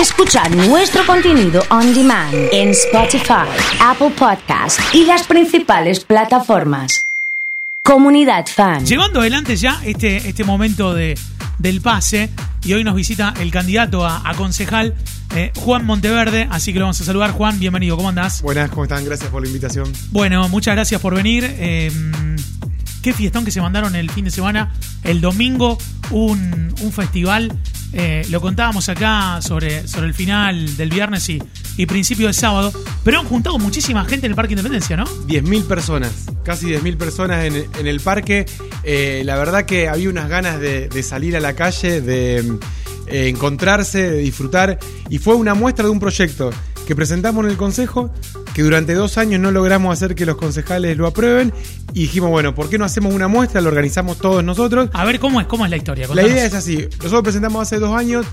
Escuchar nuestro contenido on demand en Spotify, Apple Podcast y las principales plataformas. Comunidad Fan. Llevando adelante ya este, este momento de, del pase, y hoy nos visita el candidato a, a concejal, eh, Juan Monteverde, así que lo vamos a saludar. Juan, bienvenido, ¿cómo andás? Buenas, ¿cómo están? Gracias por la invitación. Bueno, muchas gracias por venir. Eh, qué fiestón que se mandaron el fin de semana. El domingo, un, un festival. Eh, lo contábamos acá sobre, sobre el final del viernes y, principio de sábado. Pero han juntado muchísima gente en el Parque Independencia, ¿no? 10.000 personas, casi 10.000 personas en, en el parque. Eh, la verdad que había unas ganas de, de salir a la calle, de eh, encontrarse, de disfrutar. Y fue una muestra de un proyecto que presentamos en el Consejo, que durante dos años no logramos hacer que los concejales lo aprueben. Y dijimos, bueno, ¿por qué no hacemos una muestra? Lo organizamos todos nosotros. A ver, ¿cómo es, cómo es la historia? La idea es así. Nosotros presentamos hace dos años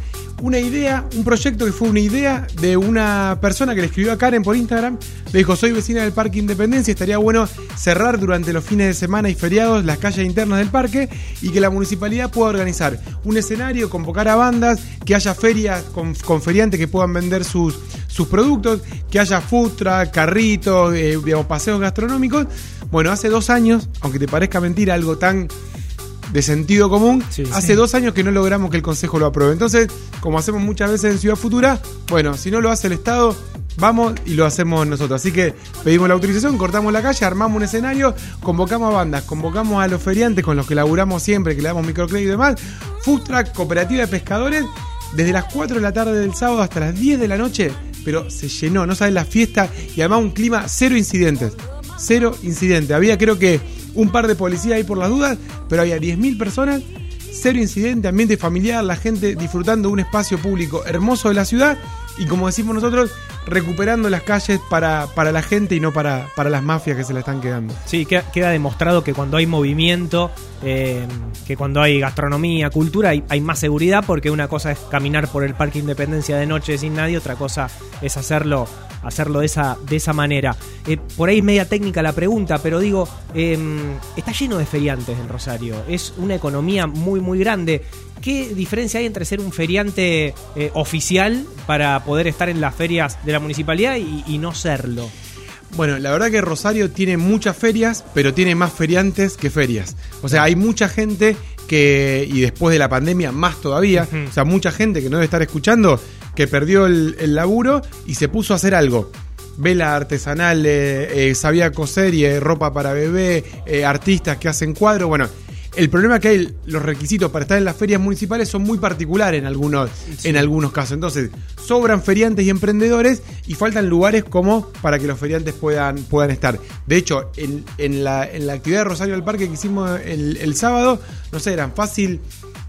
una idea, un proyecto que fue una idea de una persona que le escribió a Karen por Instagram. Le dijo, soy vecina del Parque Independencia, estaría bueno cerrar durante los fines de semana y feriados las calles internas del parque y que la municipalidad pueda organizar un escenario, convocar a bandas, que haya ferias con, con feriantes que puedan vender sus, sus productos, que haya truck, carritos, eh, digamos, paseos gastronómicos. Bueno, hace dos años, aunque te parezca mentira, algo tan de sentido común. Sí, Hace sí. dos años que no logramos que el Consejo lo apruebe. Entonces, como hacemos muchas veces en Ciudad Futura, bueno, si no lo hace el Estado, vamos y lo hacemos nosotros. Así que pedimos la autorización, cortamos la calle, armamos un escenario, convocamos a bandas, convocamos a los feriantes con los que laburamos siempre, que le damos microcrédito y demás, food truck, cooperativa de pescadores, desde las 4 de la tarde del sábado hasta las 10 de la noche, pero se llenó, no sabes la fiesta y además un clima cero incidentes. Cero incidente. Había creo que un par de policías ahí por las dudas, pero había 10.000 personas, cero incidente, ambiente familiar, la gente disfrutando de un espacio público hermoso de la ciudad y como decimos nosotros, recuperando las calles para, para la gente y no para, para las mafias que se la están quedando. Sí, queda, demostrado que cuando hay movimiento, eh, que cuando hay gastronomía, cultura, hay más seguridad porque una cosa es caminar por el Parque Independencia de noche sin nadie, otra cosa es hacerlo, hacerlo de esa, de esa manera. Eh, por ahí es media técnica la pregunta, pero digo, eh, está lleno de feriantes en Rosario, es una economía muy, muy grande. ¿Qué diferencia hay entre ser un feriante eh, oficial para poder estar en las ferias de la municipalidad y, y no serlo? Bueno, la verdad que Rosario tiene muchas ferias, pero tiene más feriantes que ferias. O sea, hay mucha gente que, y después de la pandemia más todavía, o sea, mucha gente que no debe estar escuchando, que perdió el, el laburo y se puso a hacer algo. Vela artesanal, eh, eh, sabía coser y eh, ropa para bebé, eh, artistas que hacen cuadros, bueno. El problema es que hay, los requisitos para estar en las ferias municipales son muy particulares en algunos, en algunos casos. Entonces, sobran feriantes y emprendedores y faltan lugares como para que los feriantes puedan, puedan estar. De hecho, en, en la, en la actividad de Rosario del Parque que hicimos el, el sábado, no sé, eran fácil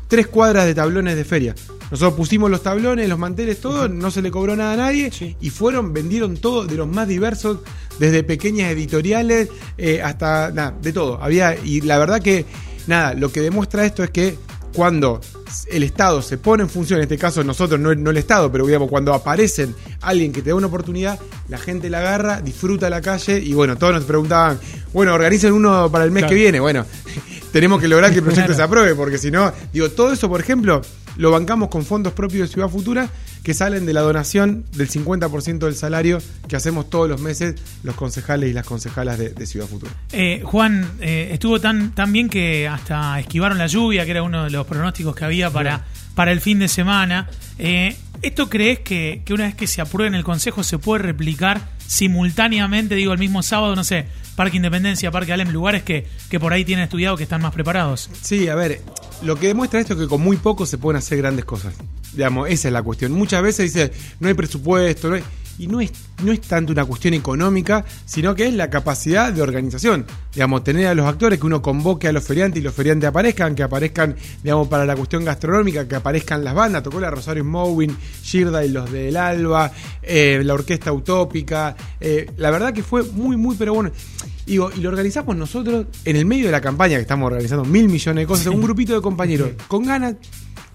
tres cuadras de tablones de feria. Nosotros pusimos los tablones, los manteles, todo, no se le cobró nada a nadie Sí. y fueron, vendieron todo de los más diversos, desde pequeñas editoriales eh, hasta nada, de todo. Había, y la verdad que, nada, lo que demuestra esto es que cuando el Estado se pone en función, en este caso nosotros, no, no el Estado, pero digamos, cuando aparecen alguien que te da una oportunidad, la gente la agarra, disfruta la calle y bueno, todos nos preguntaban, bueno, organicen uno para el mes Claro. que viene. Bueno, tenemos que lograr que el proyecto Claro. se apruebe, porque si no, digo, todo eso, por ejemplo, lo bancamos con fondos propios de Ciudad Futura que salen de la donación del 50% del salario que hacemos todos los meses los concejales y las concejalas de, de Ciudad Futura. Eh, Juan, eh, estuvo tan, tan bien que hasta esquivaron la lluvia, que era uno de los pronósticos que había para, para el fin de semana. Eh, ¿Esto crees que, que una vez que se apruebe en el Consejo se puede replicar simultáneamente, digo, el mismo sábado, no sé, Parque Independencia, Parque Alem, lugares que, que por ahí tienen estudiado que están más preparados? Sí, a ver, lo que demuestra esto es que con muy poco se pueden hacer grandes cosas. Digamos, esa es la cuestión. Muchas veces dice, no hay presupuesto, no hay- y no es, no es tanto una cuestión económica, sino que es la capacidad de organización. Digamos, tener a los actores, que uno convoque a los feriantes y los feriantes aparezcan, que aparezcan, digamos, para la cuestión gastronómica, que aparezcan las bandas. Tocó la Rosario Mowin, Shirda y los del Alba, eh, la Orquesta Utópica. eh, la verdad que fue muy, muy, pero bueno. Digo, y lo organizamos nosotros en el medio de la campaña, que estamos organizando mil millones de cosas, un grupito de compañeros con ganas,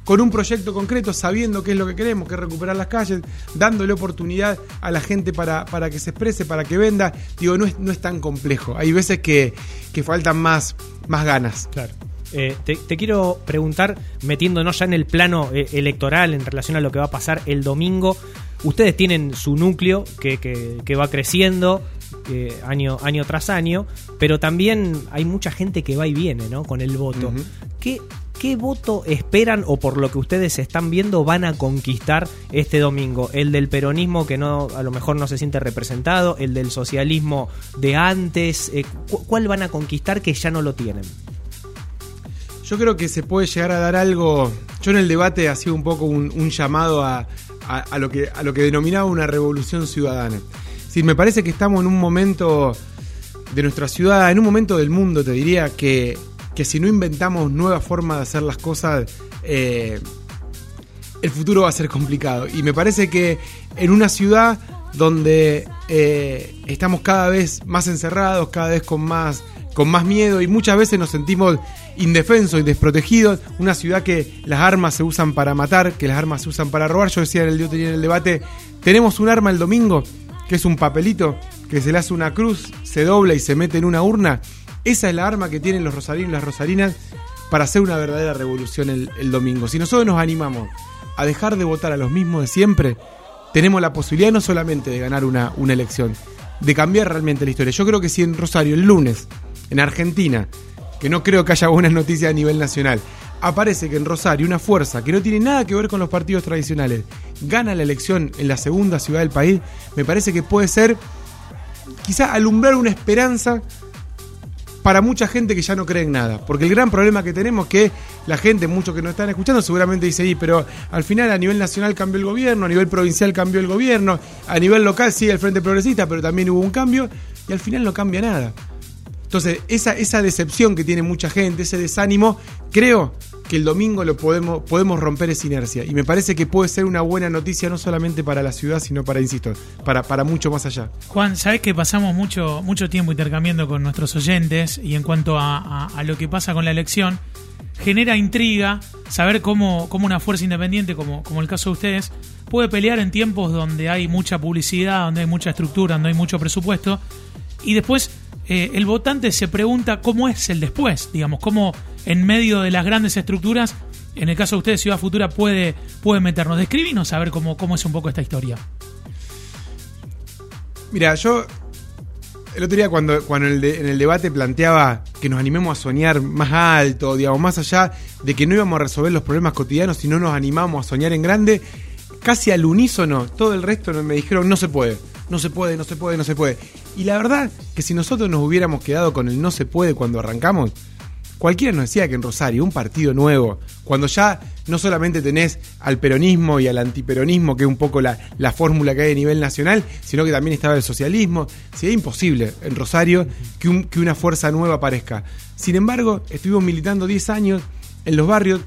con un proyecto concreto, sabiendo qué es lo que queremos, que es recuperar las calles, dándole oportunidad a la gente para, para que se exprese, para que venda. Digo, no es, no es tan complejo. Hay veces que, que faltan más, más ganas. Claro. Eh, te, te quiero preguntar, metiéndonos ya en el plano eh, electoral en relación a lo que va a pasar el domingo, ustedes tienen su núcleo que, que- que va creciendo eh, año, año tras año, pero también hay mucha gente que va y viene ¿no? con el voto. ¿Qué, ¿Qué voto esperan o por lo que ustedes están viendo van a conquistar este domingo? ¿El del peronismo que no a lo mejor no se siente representado? ¿El del socialismo de antes? Eh, cu- ¿Cuál van a conquistar que ya no lo tienen? Yo creo que se puede llegar a dar algo. Yo en el debate hacía un poco un, un llamado a, a- a lo que, a lo que denominaba una revolución ciudadana. Sí, me parece que estamos en un momento de nuestra ciudad, en un momento del mundo, te diría, que, que si no inventamos nuevas formas de hacer las cosas, eh, el futuro va a ser complicado. Y me parece que en una ciudad donde eh, estamos cada vez más encerrados, cada vez con más, con más miedo y muchas veces nos sentimos indefensos y desprotegidos, una ciudad que las armas se usan para matar, que las armas se usan para robar. Yo decía en el, en el debate, tenemos un arma el domingo, que es un papelito, que se le hace una cruz, se dobla y se mete en una urna. Esa es la arma que tienen los rosarinos y las rosarinas para hacer una verdadera revolución el, domingo. Si nosotros nos animamos a dejar de votar a los mismos de siempre, tenemos la posibilidad no solamente de ganar una, una elección, de cambiar realmente la historia. Yo creo que si en Rosario el lunes, en Argentina, que no creo que haya buenas noticias a nivel nacional, aparece que en Rosario una fuerza que no tiene nada que ver con los partidos tradicionales gana la elección en la segunda ciudad del país, me parece que puede ser quizá alumbrar una esperanza para mucha gente que ya no cree en nada. Porque el gran problema que tenemos es que la gente, muchos que nos están escuchando, seguramente dice, "Y, pero al final a nivel nacional cambió el gobierno, a nivel provincial cambió el gobierno, a nivel local sigue el Frente Progresista, pero también hubo un cambio, y al final no cambia nada. Entonces, esa, esa decepción que tiene mucha gente, ese desánimo, creo que el domingo lo podemos, podemos romper esa inercia. Y me parece que puede ser una buena noticia no solamente para la ciudad, sino para, insisto, para, para mucho más allá. Juan, sabes que pasamos mucho, mucho tiempo intercambiando con nuestros oyentes y en cuanto a, lo que pasa con la elección, genera intriga saber cómo, cómo una fuerza independiente, como, como el caso de ustedes, puede pelear en tiempos donde hay mucha publicidad, donde hay mucha estructura, donde hay mucho presupuesto, y después eh, el votante se pregunta cómo es el después, digamos, cómo en medio de las grandes estructuras, en el caso de ustedes, Ciudad Futura puede, puede meternos. Describinos a ver cómo, cómo es un poco esta historia. Mira, yo el otro día cuando, cuando en, el de- en el debate planteaba que nos animemos a soñar más alto, digamos, más allá de que no íbamos a resolver los problemas cotidianos, si no nos animamos a soñar en grande, casi al unísono, todo el resto me dijeron no se puede, no se puede, no se puede, no se puede. Y la verdad que si nosotros nos hubiéramos quedado con el no se puede cuando arrancamos, Cualquiera nos decía que en Rosario, un partido nuevo, cuando ya no solamente tenés al peronismo y al antiperonismo, que es un poco la, la fórmula que hay a nivel nacional, sino que también estaba el socialismo, sería imposible en Rosario que, que una fuerza nueva aparezca. Sin embargo, estuvimos militando 10 años en los barrios,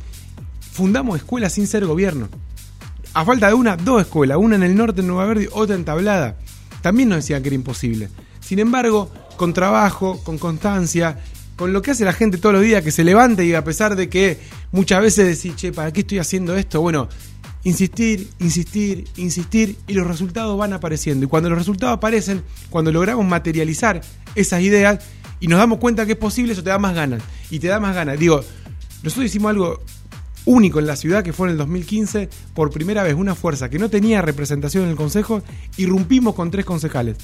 fundamos escuelas sin ser gobierno. A falta de una, dos escuelas, una en el norte en Nueva Verde, otra en Tablada. También nos decían que era imposible. Sin embargo, con trabajo, con constancia, con lo que hace la gente todos los días, que se levante y a pesar de que muchas veces decís, che, ¿para qué estoy haciendo esto? Bueno, insistir, insistir, insistir y los resultados van apareciendo. Y cuando los resultados aparecen, cuando logramos materializar esas ideas y nos damos cuenta que es posible, eso te da más ganas. Y te da más ganas. Digo, nosotros hicimos algo único en la ciudad, que fue en el 2015, por primera vez una fuerza que no tenía representación en el Consejo, irrumpimos con tres concejales.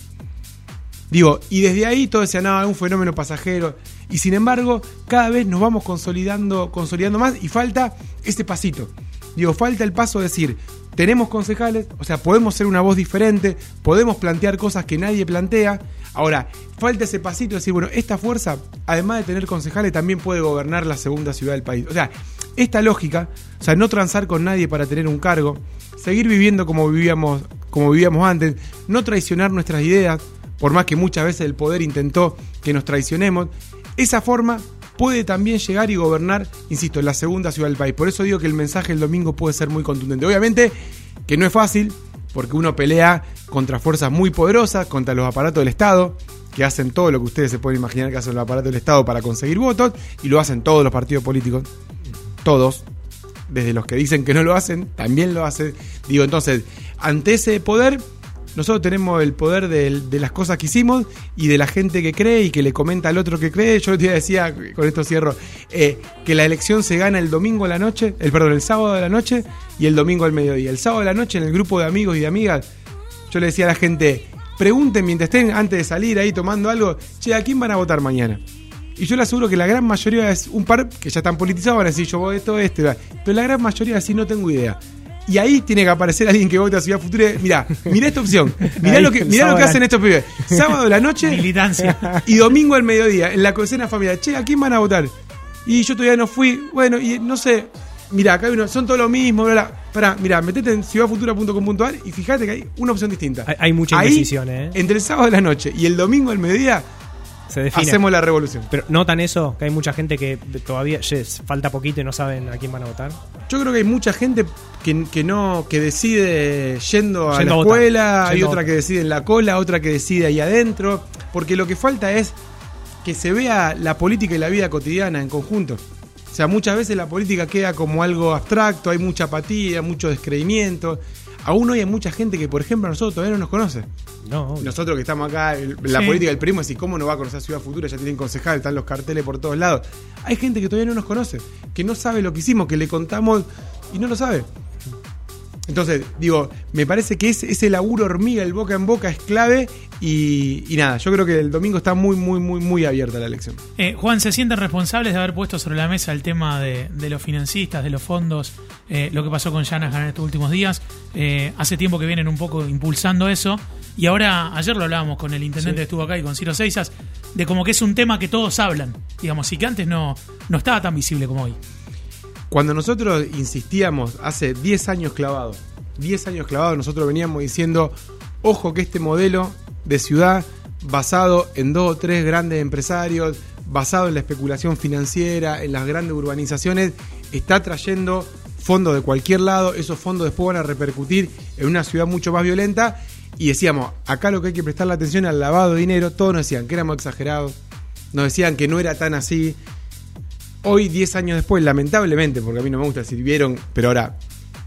Digo, y desde ahí todo decía, no, un fenómeno pasajero. Y sin embargo, cada vez nos vamos consolidando, consolidando más y falta ese pasito. Digo, falta el paso de decir, tenemos concejales, o sea, podemos ser una voz diferente, podemos plantear cosas que nadie plantea. Ahora, falta ese pasito de decir, bueno, esta fuerza, además de tener concejales, también puede gobernar la segunda ciudad del país. O sea, esta lógica, o sea, no transar con nadie para tener un cargo, seguir viviendo como vivíamos, como vivíamos antes, no traicionar nuestras ideas, por más que muchas veces el poder intentó que nos traicionemos, esa forma puede también llegar y gobernar, insisto, en la segunda ciudad del país. Por eso digo que el mensaje el domingo puede ser muy contundente. Obviamente que no es fácil, porque uno pelea contra fuerzas muy poderosas, contra los aparatos del Estado, que hacen todo lo que ustedes se pueden imaginar que hacen los aparatos del Estado para conseguir votos, y lo hacen todos los partidos políticos, todos, desde los que dicen que no lo hacen, también lo hacen. Digo, entonces, ante ese poder, nosotros tenemos el poder de, las cosas que hicimos y de la gente que cree y que le comenta al otro que cree. Yo te decía, con esto cierro, eh, que la elección se gana el domingo a la noche, el perdón, el sábado de la noche y el domingo al mediodía. El sábado de la noche en el grupo de amigos y de amigas, yo le decía a la gente, pregunten mientras estén antes de salir ahí tomando algo, che, ¿a quién van a votar mañana? Y yo le aseguro que la gran mayoría es un par que ya están politizados, van a decir yo voto este, pero la gran mayoría así no tengo idea. Y ahí tiene que aparecer alguien que vote a Ciudad Futura. Mirá, mirá esta opción. Mirá lo que, mirá lo que hacen estos pibes. Sábado de la noche Militancia. y domingo al mediodía, en la cocina familiar. Che, ¿a quién van a votar? Y yo todavía no fui. Bueno, y no sé. Mirá, acá hay uno, son todo lo mismo. Bla, bla. Pará, mirá, metete en ciudadfutura.com.ar y fíjate que hay una opción distinta. Hay, hay mucha indecisión, ¿eh? Entre el sábado de la noche y el domingo al mediodía, Se define. hacemos la revolución. Pero notan eso, que hay mucha gente que todavía yes, falta poquito y no saben a quién van a votar. Yo creo que hay mucha gente que, que no que decide yendo a Yendo la a escuela, hay otra que decide en la cola, otra que decide ahí adentro, porque lo que falta es que se vea la política y la vida cotidiana en conjunto. O sea, muchas veces la política queda como algo abstracto, hay mucha apatía, mucho descreimiento. Aún hoy hay mucha gente que, por ejemplo, a nosotros todavía no nos conoce. No, obvio. Nosotros que estamos acá, el- la Sí. política del primo, decís, ¿cómo no va a conocer Ciudad Futura? Ya tienen concejal, están los carteles por todos lados. Hay gente que todavía no nos conoce, que no sabe lo que hicimos, que le contamos y no lo sabe. Entonces, digo, me parece que ese, ese laburo hormiga, el boca en boca, es clave y, y nada, yo creo que el domingo está muy, muy, muy, muy abierta la elección. Eh, Juan, ¿se sienten responsables de haber puesto sobre la mesa el tema de, de los financistas, de los fondos, eh, lo que pasó con Shanahan en estos últimos días? Eh, hace tiempo que vienen un poco impulsando eso. Y ahora, ayer lo hablábamos con el intendente Sí. que estuvo acá y con Ciro Seisas, de como que es un tema que todos hablan, digamos, y que antes no, no estaba tan visible como hoy. Cuando nosotros insistíamos hace 10 años clavado, 10 años clavado, nosotros veníamos diciendo, ojo que este modelo de ciudad basado en dos o tres grandes empresarios, basado en la especulación financiera, en las grandes urbanizaciones, está trayendo fondos de cualquier lado, esos fondos después van a repercutir en una ciudad mucho más violenta. Y decíamos, acá lo que hay que prestar la atención al lavado de dinero, todos nos decían que éramos exagerados, nos decían que no era tan así, Hoy, 10 años después, lamentablemente, porque a mí no me gusta si vieron, pero ahora,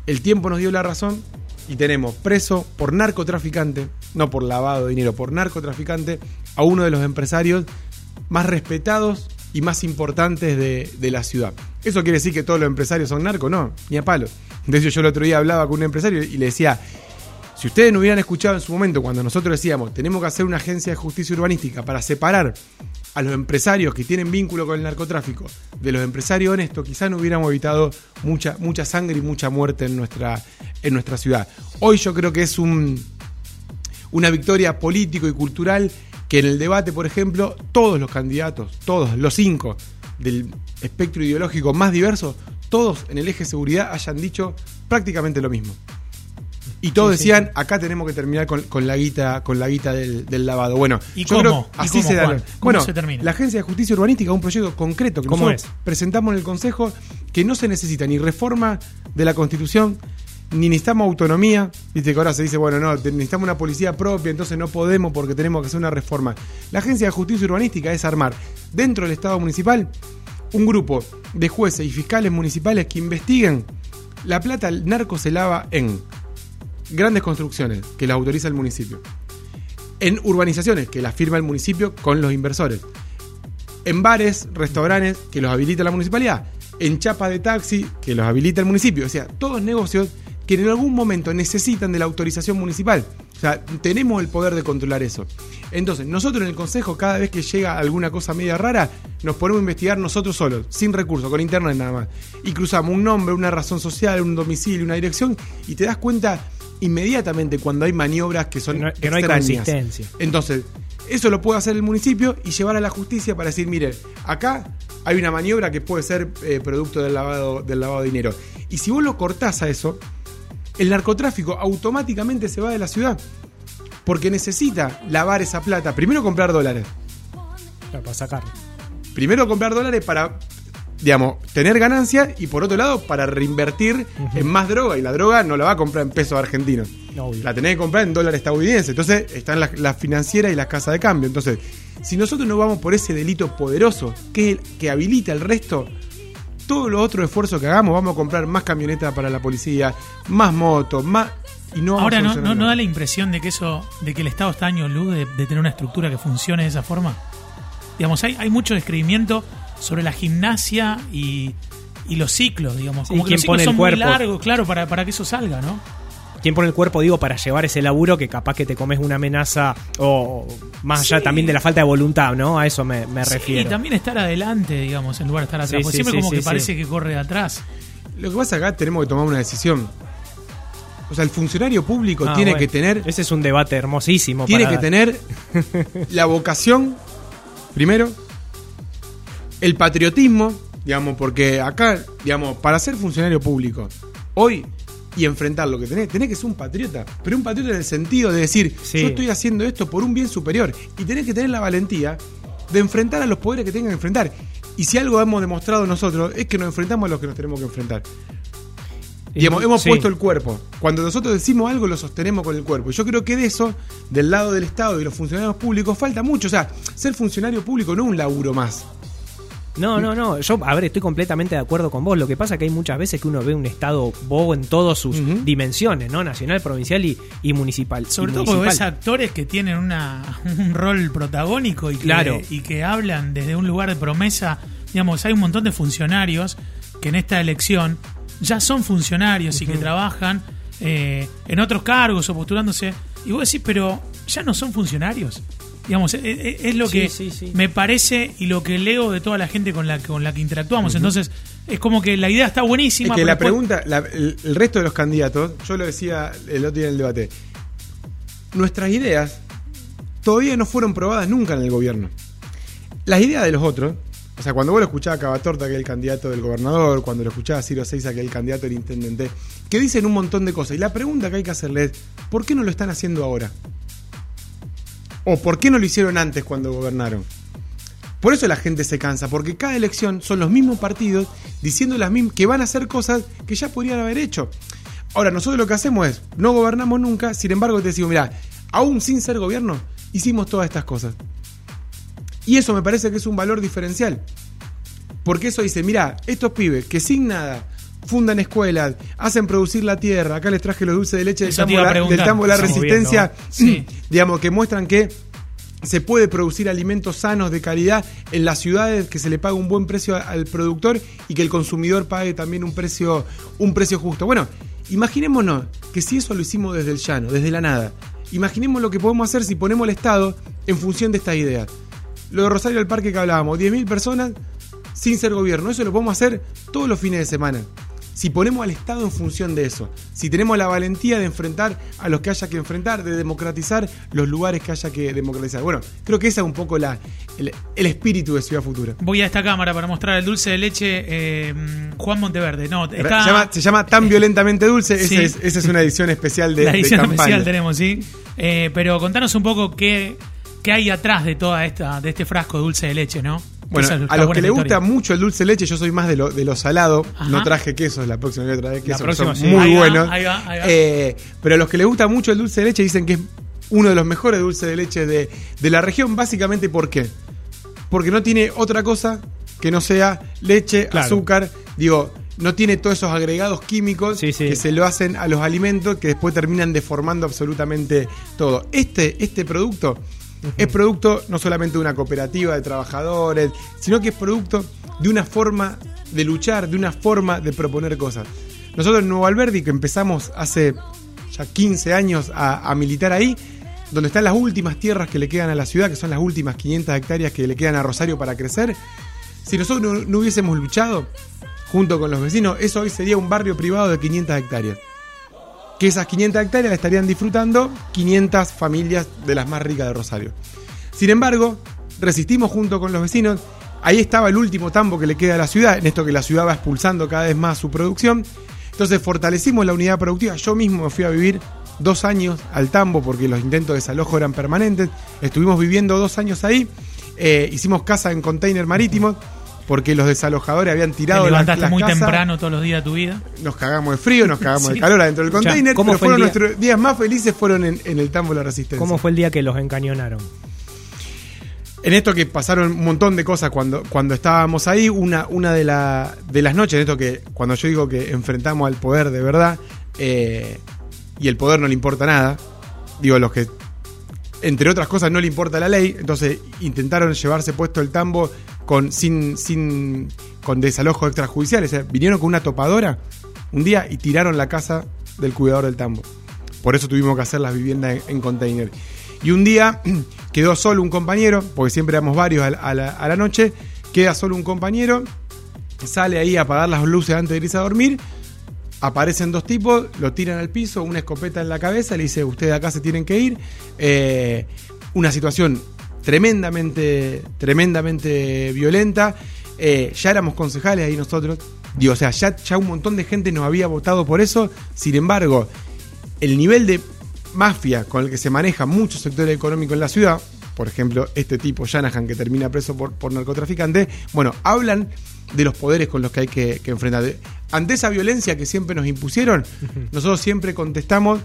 el tiempo nos dio la razón y tenemos preso por narcotraficante, no por lavado de dinero, por narcotraficante, a uno de los empresarios más respetados y más importantes de, de la ciudad. ¿Eso quiere decir que todos los empresarios son narcos? No, ni a palo. De hecho, yo el otro día hablaba con un empresario y le decía, si ustedes no hubieran escuchado en su momento cuando nosotros decíamos, tenemos que hacer una agencia de justicia urbanística para separar a los empresarios que tienen vínculo con el narcotráfico de los empresarios honestos, quizás no hubiéramos evitado mucha, mucha sangre y mucha muerte en nuestra, en nuestra ciudad. Hoy yo creo que es un, una victoria político y cultural que en el debate, por ejemplo, todos los candidatos, todos, los cinco del espectro ideológico más diverso, todos en el eje seguridad hayan dicho prácticamente lo mismo. Y todos Sí, sí, decían, acá tenemos que terminar con, con la guita, con la guita del, del lavado. Bueno, ¿Y yo cómo? creo ¿Y así cómo, se da. Juan? ¿Cómo Bueno, se termina? la Agencia de Justicia Urbanística es un proyecto concreto que ¿Cómo nosotros es? presentamos en el Consejo que no se necesita ni reforma de la Constitución, ni necesitamos autonomía. Viste que ahora se dice, bueno, no, necesitamos una policía propia, entonces no podemos porque tenemos que hacer una reforma. La Agencia de Justicia Urbanística es armar dentro del Estado municipal un grupo de jueces y fiscales municipales que investiguen la plata, el narco se lava en grandes construcciones que las autoriza el municipio, en urbanizaciones que las firma el municipio con los inversores, en bares, restaurantes que los habilita la municipalidad, en chapas de taxi que los habilita el municipio, o sea, todos negocios que en algún momento necesitan de la autorización municipal. O sea, tenemos el poder de controlar eso. Entonces, nosotros en el Consejo, cada vez que llega alguna cosa media rara, nos ponemos a investigar nosotros solos, sin recursos, con internet nada más. Y cruzamos un nombre, una razón social, un domicilio, una dirección, y te das cuenta inmediatamente cuando hay maniobras que son Que no- que no hay consistencia. Entonces, eso lo puede hacer el municipio y llevar a la justicia para decir, mire, acá hay una maniobra que puede ser eh, producto del lavado, del lavado de dinero. Y si vos lo cortás a eso, el narcotráfico automáticamente se va de la ciudad. Porque necesita lavar esa plata. Primero comprar dólares. Para sacarlo. Primero comprar dólares para, digamos, tener ganancias y por otro lado para reinvertir en más droga. Y la droga no la va a comprar en pesos argentinos. Obvio. La tenés que comprar en dólar estadounidense. Entonces están las, las financieras y las casas de cambio. Entonces, si nosotros no vamos por ese delito poderoso que, que habilita el resto, todos los otros esfuerzos que hagamos, vamos a comprar más camionetas para la policía, más motos, más. y no Ahora no, no, no da la impresión de que eso, de que el Estado está año luz de, de tener una estructura que funcione de esa forma. Digamos, hay, hay mucho describimiento sobre la gimnasia y, y los ciclos, digamos. Sí, Como que quién los ciclos pone el son muy cuerpo. largos, claro, para, para que eso salga, ¿no? ¿Quién pone el cuerpo, digo, para llevar ese laburo que capaz que te comes una amenaza o más allá Sí. también de la falta de voluntad, ¿no? A eso me, me Sí, refiero. y también estar adelante, digamos, en lugar de estar atrás. Sí, Porque sí, siempre sí, como sí, que sí. parece que corre de atrás. Lo que pasa acá tenemos que tomar una decisión. O sea, el funcionario público Ah, tiene bueno. que tener Ese es un debate hermosísimo. tiene para que dar. tener la vocación, primero, el patriotismo, digamos, porque acá, digamos, para ser funcionario público, hoy y enfrentar lo que tenés, tenés que ser un patriota, pero un patriota en el sentido de decir, Sí. yo estoy haciendo esto por un bien superior, y tenés que tener la valentía de enfrentar a los poderes que tengan que enfrentar. Y si algo hemos demostrado nosotros, es que nos enfrentamos a los que nos tenemos que enfrentar. Digamos, hemos Sí. puesto el cuerpo. Cuando nosotros decimos algo, lo sostenemos con el cuerpo. Y yo creo que de eso, del lado del Estado y de los funcionarios públicos, falta mucho. O sea, ser funcionario público no es un laburo más. No, no, no. Yo, a ver, estoy completamente de acuerdo con vos. Lo que pasa es que hay muchas veces que uno ve un estado bobo en todas sus dimensiones, ¿no? Nacional, provincial y, y municipal. Sobre y todo porque ves actores que tienen una, un rol protagónico y que, Claro. y que hablan desde un lugar de promesa. Digamos, hay un montón de funcionarios que en esta elección ya son funcionarios y que trabajan eh, en otros cargos o postulándose. Y vos decís, pero ya no son funcionarios. Digamos, es, es- es lo Sí, que sí, sí. me parece y lo que leo de toda la gente con la, con la que interactuamos. Entonces, es como que la idea está Es buenísima. que pero la después- pregunta, la- el, el resto de los candidatos, yo lo decía el otro día en el debate, nuestras ideas todavía no fueron probadas nunca en el gobierno. Las ideas de los otros, o sea, cuando vos lo escuchabas a Cavatorta, que es el candidato del gobernador, cuando lo escuchabas a Ciro Seiza, que es el candidato del intendente, que dicen un montón de cosas. Y la pregunta que hay que hacerle es, ¿por qué no lo están haciendo ahora? ¿O por qué no lo hicieron antes cuando gobernaron? Por eso la gente se cansa, porque cada elección son los mismos partidos diciendo las mismas que van a hacer cosas que ya podrían haber hecho. Ahora, nosotros lo que hacemos es, no gobernamos nunca, sin embargo te decimos, mira, aún sin ser gobierno, hicimos todas estas cosas. Y eso me parece que es un valor diferencial. Porque eso dice, mira, estos pibes que sin nada fundan escuelas, hacen producir la tierra, acá les traje los dulces de leche del Eso tambo, la- preguntar. del tambo de la resistencia, sí. digamos, que muestran que se puede producir alimentos sanos de calidad en las ciudades, que se le paga un buen precio al productor y que el consumidor pague también un precio, un precio justo. Bueno, imaginémonos que si eso lo hicimos desde el llano, desde la nada, imaginemos lo que podemos hacer si ponemos el Estado en función de estas ideas. Lo de Rosario del Parque que hablábamos, 10.000 personas sin ser gobierno, eso lo podemos hacer todos los fines de semana. Si ponemos al Estado en función de eso, si tenemos la valentía de enfrentar a los que haya que enfrentar, de democratizar los lugares que haya que democratizar. Bueno, creo que esa es un poco la, el, el espíritu de Ciudad Futura. Voy a esta cámara para mostrar el dulce de leche eh, Juan Monteverde. No, está, Se, llama, se llama Tan Violentamente Dulce, esa es, esa es una edición especial de, la edición especial tenemos, sí. Eh, pero contanos un poco qué, qué hay atrás de toda esta, de este frasco de dulce de leche, ¿no? Bueno, es a los que le gusta mucho el dulce de leche, yo soy más de lo, de lo salado. Ajá. No traje quesos, la próxima voy a traer quesos, que próxima, son sí. muy Ahí va, buenos. ahí va, ahí va. Eh, pero a los que les gusta mucho el dulce de leche dicen que es uno de los mejores dulces de leche de, de la región, básicamente ¿por qué? Porque no tiene otra cosa que no sea leche, Claro. azúcar, digo, no tiene todos esos agregados químicos Sí, sí. que se lo hacen a los alimentos que después terminan deformando absolutamente todo. Este, este producto es producto no solamente de una cooperativa de trabajadores, sino que es producto de una forma de luchar, de una forma de proponer cosas. Nosotros en Nuevo Alberdi, que empezamos hace ya 15 años a, militar ahí, donde están las últimas tierras que le quedan a la ciudad, que son las últimas 500 hectáreas que le quedan a Rosario para crecer, si nosotros no, no hubiésemos luchado junto con los vecinos, eso hoy sería un barrio privado de 500 hectáreas. Que esas 500 hectáreas la estarían disfrutando 500 familias de las más ricas de Rosario. Sin embargo, resistimos junto con los vecinos. Ahí estaba el último tambo que le queda a la ciudad, en esto que la ciudad va expulsando cada vez más su producción. Entonces fortalecimos la unidad productiva. Yo mismo me fui a vivir dos años al tambo porque los intentos de desalojo eran permanentes. Estuvimos viviendo dos años ahí. Eh, hicimos casa en container marítimo porque los desalojadores habían Te tirado las, levantaste las muy casas. temprano todos los días de tu vida. Nos cagamos de frío, nos cagamos Sí. de calor adentro del container, ¿cómo pero fue el fueron día? nuestros días más felices fueron en, en el tambo de la resistencia. ¿Cómo fue el día que los encañonaron? En esto que pasaron un montón de cosas cuando, cuando estábamos ahí, una, una de, la- de las noches, en esto que cuando yo digo que enfrentamos al poder de verdad, eh, y el poder no le importa nada. Digo, los que, entre otras cosas, no le importa la ley. Entonces intentaron llevarse puesto el tambo con, sin, sin, con desalojo extrajudicial. O sea, vinieron con una topadora un día y tiraron la casa del cuidador del tambo. Por eso tuvimos que hacer las viviendas en, en container. Y un día quedó solo un compañero, porque siempre éramos varios a la, noche, queda solo un compañero, sale ahí a apagar las luces antes de irse a dormir, aparecen dos tipos, lo tiran al piso, una escopeta en la cabeza, le dice, ustedes acá se tienen que ir. Eh, una situación tremendamente, tremendamente violenta. Eh, ya éramos concejales ahí nosotros. Digo, o sea, ya, ya un montón de gente nos había votado por eso. Sin embargo, el nivel de mafia con el que se maneja muchos sectores económicos en la ciudad, por ejemplo, este tipo, Shanahan, que termina preso por, por narcotraficante, bueno, hablan de los poderes con los que hay que, que enfrentar. Ante esa violencia que siempre nos impusieron, nosotros siempre contestamos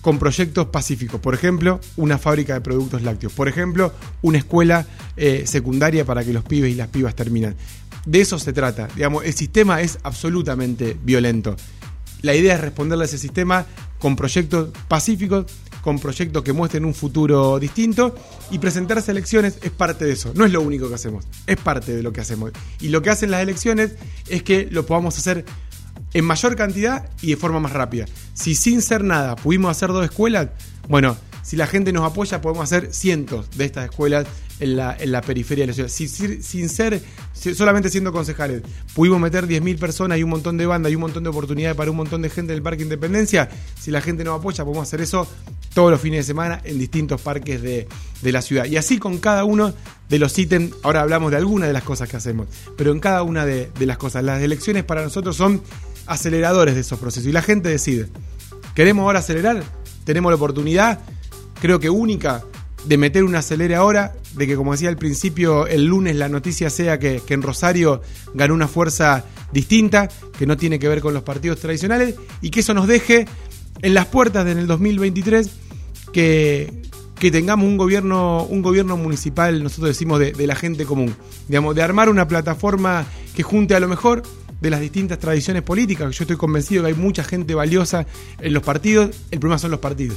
con proyectos pacíficos. Por ejemplo, una fábrica de productos lácteos. Por ejemplo, una escuela eh, secundaria para que los pibes y las pibas terminan. De eso se trata. Digamos, el sistema es absolutamente violento. La idea es responderle a ese sistema con proyectos pacíficos, con proyectos que muestren un futuro distinto y presentarse a elecciones es parte de eso. No es lo único que hacemos, es parte de lo que hacemos. Y lo que hacen las elecciones es que lo podamos hacer en mayor cantidad y de forma más rápida. Si sin ser nada pudimos hacer dos escuelas, bueno, si la gente nos apoya podemos hacer cientos de estas escuelas en la, en la periferia de la ciudad. Si, si- sin ser, solamente siendo concejales, pudimos meter 10.000 personas y un montón de bandas y un montón de oportunidades para un montón de gente en el Parque Independencia, si la gente nos apoya podemos hacer eso todos los fines de semana en distintos parques de, de la ciudad. Y así con cada uno de los ítems, ahora hablamos de algunas de las cosas que hacemos, pero en cada una de, de las cosas. Las elecciones para nosotros son aceleradores de esos procesos y la gente decide. ¿Queremos ahora acelerar? Tenemos la oportunidad, creo que única, de meter un acelere ahora, de que como decía al principio, el lunes la noticia sea que, que en Rosario ganó una fuerza distinta, que no tiene que ver con los partidos tradicionales, y que eso nos deje en las puertas de en el 2023 que, que tengamos un gobierno, un gobierno municipal, nosotros decimos, de, de la gente común. Digamos, de armar una plataforma que junte a lo mejor de las distintas tradiciones políticas. Yo estoy convencido que hay mucha gente valiosa en los partidos. El problema son los partidos.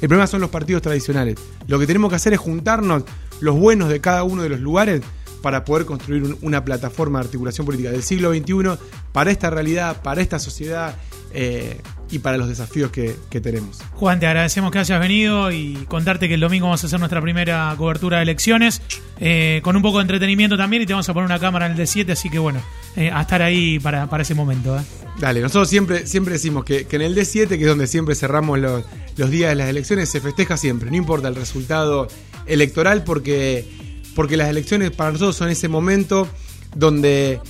El problema son los partidos tradicionales. Lo que tenemos que hacer es juntarnos los buenos de cada uno de los lugares para poder construir un- una plataforma de articulación política del siglo XXI para esta realidad, para esta sociedad eh, y para los desafíos que, que tenemos. Juan, te agradecemos que hayas venido y contarte que el domingo vamos a hacer nuestra primera cobertura de elecciones, eh, con un poco de entretenimiento también y te vamos a poner una cámara en el D7, así que bueno, eh, a estar ahí para, para ese momento. ¿eh? Dale, nosotros siempre, siempre decimos que, que en el D7, que es donde siempre cerramos los, los días de las elecciones, se festeja siempre, no importa el resultado electoral, porque, porque las elecciones para nosotros son ese momento donde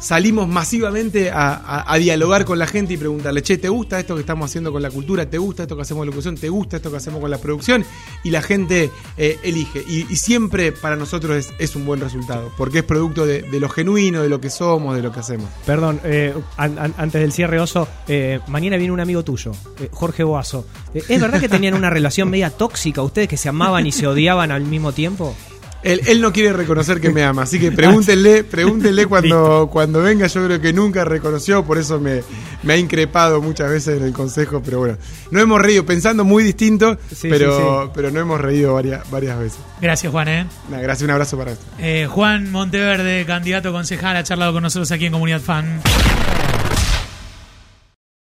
salimos masivamente a, dialogar con la gente y preguntarle, che, ¿te gusta esto que estamos haciendo con la cultura? ¿Te gusta esto que hacemos con la locución? ¿Te gusta esto que hacemos con la producción? Y la gente eh, elige. Y, siempre para nosotros es, un buen resultado, porque es producto de, lo genuino, de lo que somos, de lo que hacemos. Perdón, eh, an- an- antes del cierre, Oso, eh, mañana viene un amigo tuyo, Jorge Boazo. ¿Es verdad que tenían una relación media tóxica ustedes que se amaban y se odiaban al mismo tiempo? Él, él no quiere reconocer que me ama, así que pregúntenle, pregúntenle cuando, cuando venga, yo creo que nunca reconoció, por eso me, me ha increpado muchas veces en el consejo, pero bueno, no hemos reído, pensando muy distinto, Sí, pero, sí, sí. pero no hemos reído varias, varias veces. Gracias, Juan. ¿eh? Gracias, un abrazo para esto. Eh, Juan Monteverde, candidato concejal, ha charlado con nosotros aquí en Comunidad Fan.